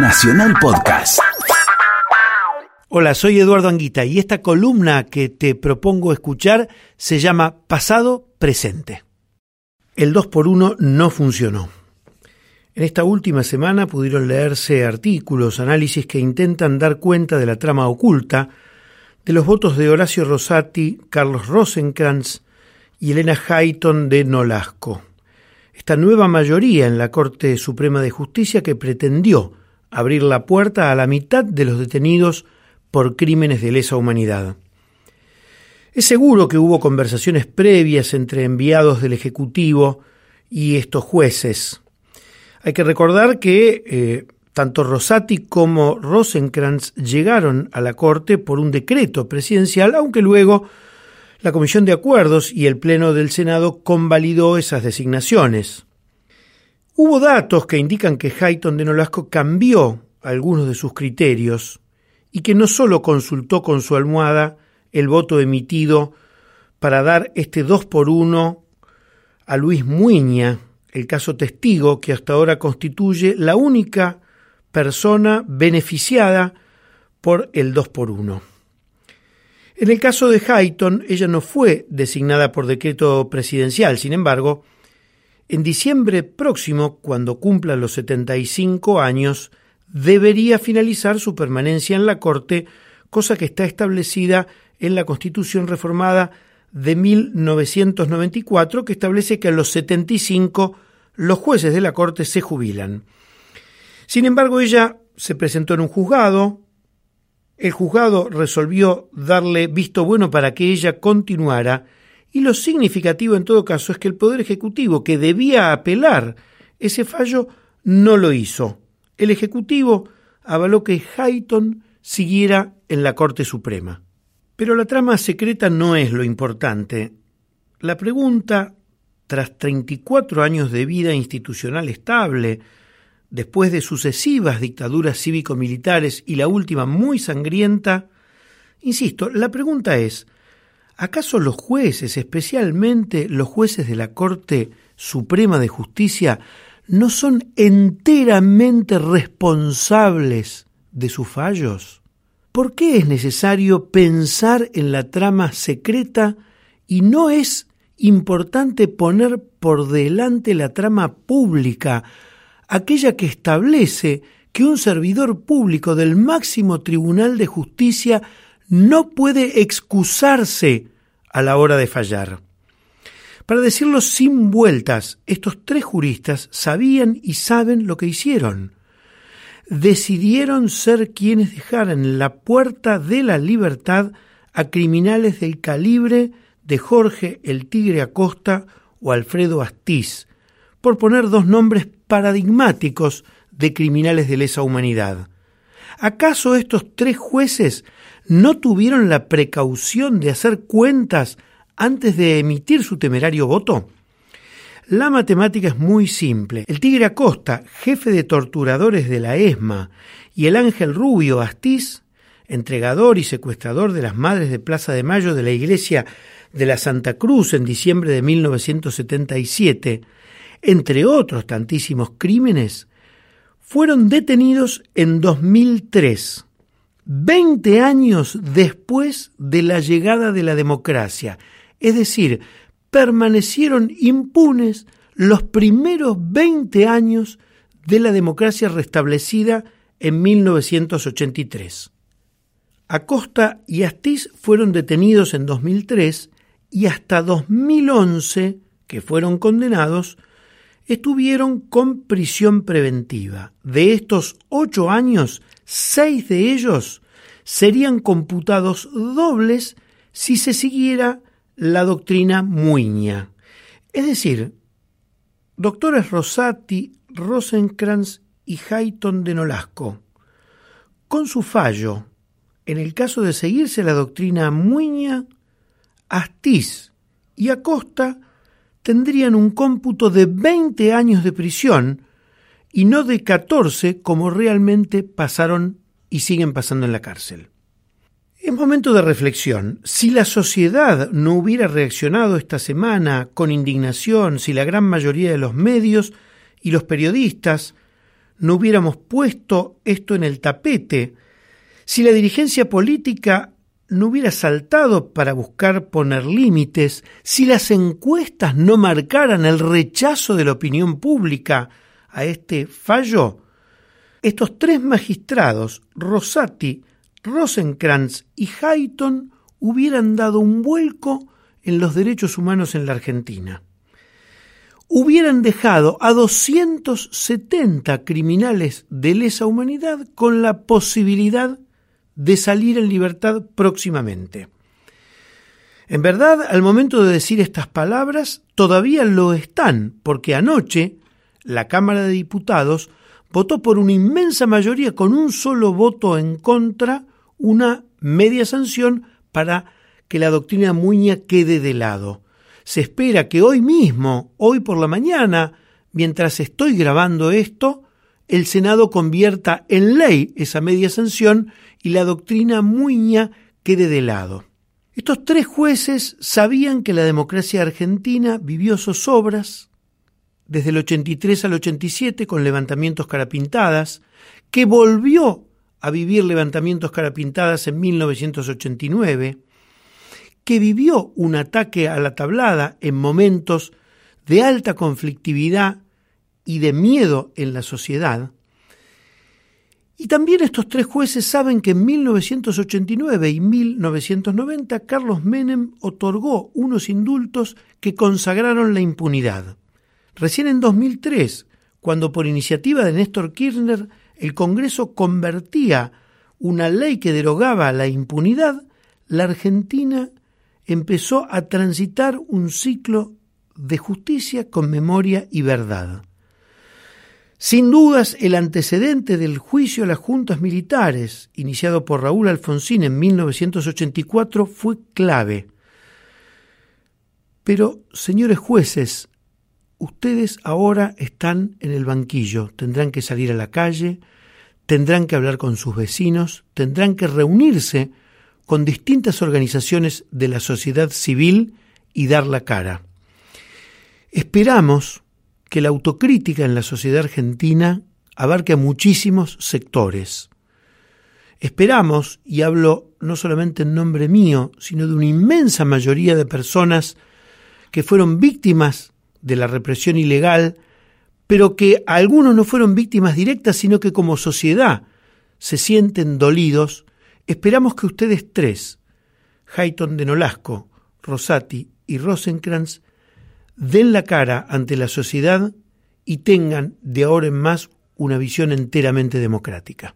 Nacional Podcast. Hola, soy Eduardo Anguita y esta columna que te propongo escuchar se llama Pasado Presente. El 2x1 no funcionó. En esta última semana pudieron leerse artículos, análisis que intentan dar cuenta de la trama oculta de los votos de Horacio Rosati, Carlos Rosenkrantz y Elena Hayton de Nolasco. Esta nueva mayoría en la Corte Suprema de Justicia que pretendió abrir la puerta a la mitad de los detenidos por crímenes de lesa humanidad. Es seguro que hubo conversaciones previas entre enviados del Ejecutivo y estos jueces. Hay que recordar que eh, tanto Rosati como Rosenkrantz llegaron a la Corte por un decreto presidencial, aunque luego la Comisión de Acuerdos y el Pleno del Senado convalidó esas designaciones. Hubo datos que indican que Hayton de Nolasco cambió algunos de sus criterios y que no solo consultó con su almohada el voto emitido para dar este 2 por 1 a Luis Muña, el caso testigo que hasta ahora constituye la única persona beneficiada por el 2 por 1. En el caso de Hayton, ella no fue designada por decreto presidencial, sin embargo, en diciembre próximo, cuando cumpla los 75 años, debería finalizar su permanencia en la Corte, cosa que está establecida en la Constitución reformada de 1994, que establece que a los 75 los jueces de la Corte se jubilan. Sin embargo, ella se presentó en un juzgado, el juzgado resolvió darle visto bueno para que ella continuara, y lo significativo en todo caso es que el Poder Ejecutivo, que debía apelar ese fallo, no lo hizo. El Ejecutivo avaló que Hayton siguiera en la Corte Suprema. Pero la trama secreta no es lo importante. La pregunta, tras 34 años de vida institucional estable, después de sucesivas dictaduras cívico-militares y la última muy sangrienta, insisto, la pregunta es, ¿acaso los jueces, especialmente los jueces de la Corte Suprema de Justicia, no son enteramente responsables de sus fallos? ¿Por qué es necesario pensar en la trama secreta y no es importante poner por delante la trama pública, aquella que establece que un servidor público del máximo Tribunal de Justicia no puede excusarse a la hora de fallar. Para decirlo sin vueltas, estos tres juristas sabían y saben lo que hicieron. Decidieron ser quienes dejaran la puerta de la libertad a criminales del calibre de Jorge el Tigre Acosta o Alfredo Astiz, por poner dos nombres paradigmáticos de criminales de lesa humanidad. ¿Acaso estos tres jueces no tuvieron la precaución de hacer cuentas antes de emitir su temerario voto? La matemática es muy simple. El Tigre Acosta, jefe de torturadores de la ESMA, y el Ángel Rubio Astiz, entregador y secuestrador de las Madres de Plaza de Mayo de la Iglesia de la Santa Cruz en diciembre de 1977, entre otros tantísimos crímenes, fueron detenidos en 2003, 20 años después de la llegada de la democracia, es decir, permanecieron impunes los primeros 20 años de la democracia restablecida en 1983. Acosta y Astiz fueron detenidos en 2003 y hasta 2011, que fueron condenados, estuvieron con prisión preventiva. De estos ocho años, seis de ellos serían computados dobles si se siguiera la doctrina Muña. Es decir, doctores Rosati, Rosenkrantz y Hayton de Nolasco, con su fallo, en el caso de seguirse la doctrina Muña, Astiz y Acosta tendrían un cómputo de 20 años de prisión y no de 14 como realmente pasaron y siguen pasando en la cárcel. Es momento de reflexión. Si la sociedad no hubiera reaccionado esta semana con indignación, si la gran mayoría de los medios y los periodistas no hubiéramos puesto esto en el tapete, si la dirigencia política no hubiera saltado para buscar poner límites, si las encuestas no marcaran el rechazo de la opinión pública a este fallo, estos tres magistrados, Rosati, Rosenkrantz y Hayton, hubieran dado un vuelco en los derechos humanos en la Argentina. Hubieran dejado a 270 criminales de lesa humanidad con la posibilidad de salir en libertad próximamente. En verdad, al momento de decir estas palabras, todavía lo están, porque anoche la Cámara de Diputados votó por una inmensa mayoría, con un solo voto en contra, una media sanción para que la doctrina Muña quede de lado. Se espera que hoy mismo, hoy por la mañana, mientras estoy grabando esto, el Senado convierta en ley esa media sanción y la doctrina Muña quede de lado. Estos tres jueces sabían que la democracia argentina vivió zozobras desde el 83 al 87 con levantamientos carapintadas, que volvió a vivir levantamientos carapintadas en 1989, que vivió un ataque a la tablada en momentos de alta conflictividad y de miedo en la sociedad. Y también estos tres jueces saben que en 1989 y 1990 Carlos Menem otorgó unos indultos que consagraron la impunidad. Recién en 2003, cuando por iniciativa de Néstor Kirchner el Congreso convertía una ley que derogaba la impunidad, la Argentina empezó a transitar un ciclo de justicia con memoria y verdad. Sin dudas, el antecedente del juicio a las juntas militares, iniciado por Raúl Alfonsín en 1984, fue clave. Pero, señores jueces, ustedes ahora están en el banquillo, tendrán que salir a la calle, tendrán que hablar con sus vecinos, tendrán que reunirse con distintas organizaciones de la sociedad civil y dar la cara. Esperamos que la autocrítica en la sociedad argentina abarque a muchísimos sectores. Esperamos, y hablo no solamente en nombre mío, sino de una inmensa mayoría de personas que fueron víctimas de la represión ilegal, pero que algunos no fueron víctimas directas, sino que como sociedad se sienten dolidos Esperamos que ustedes tres, Hayton de Nolasco, Rosati y Rosenkrantz, den la cara ante la sociedad y tengan de ahora en más una visión enteramente democrática.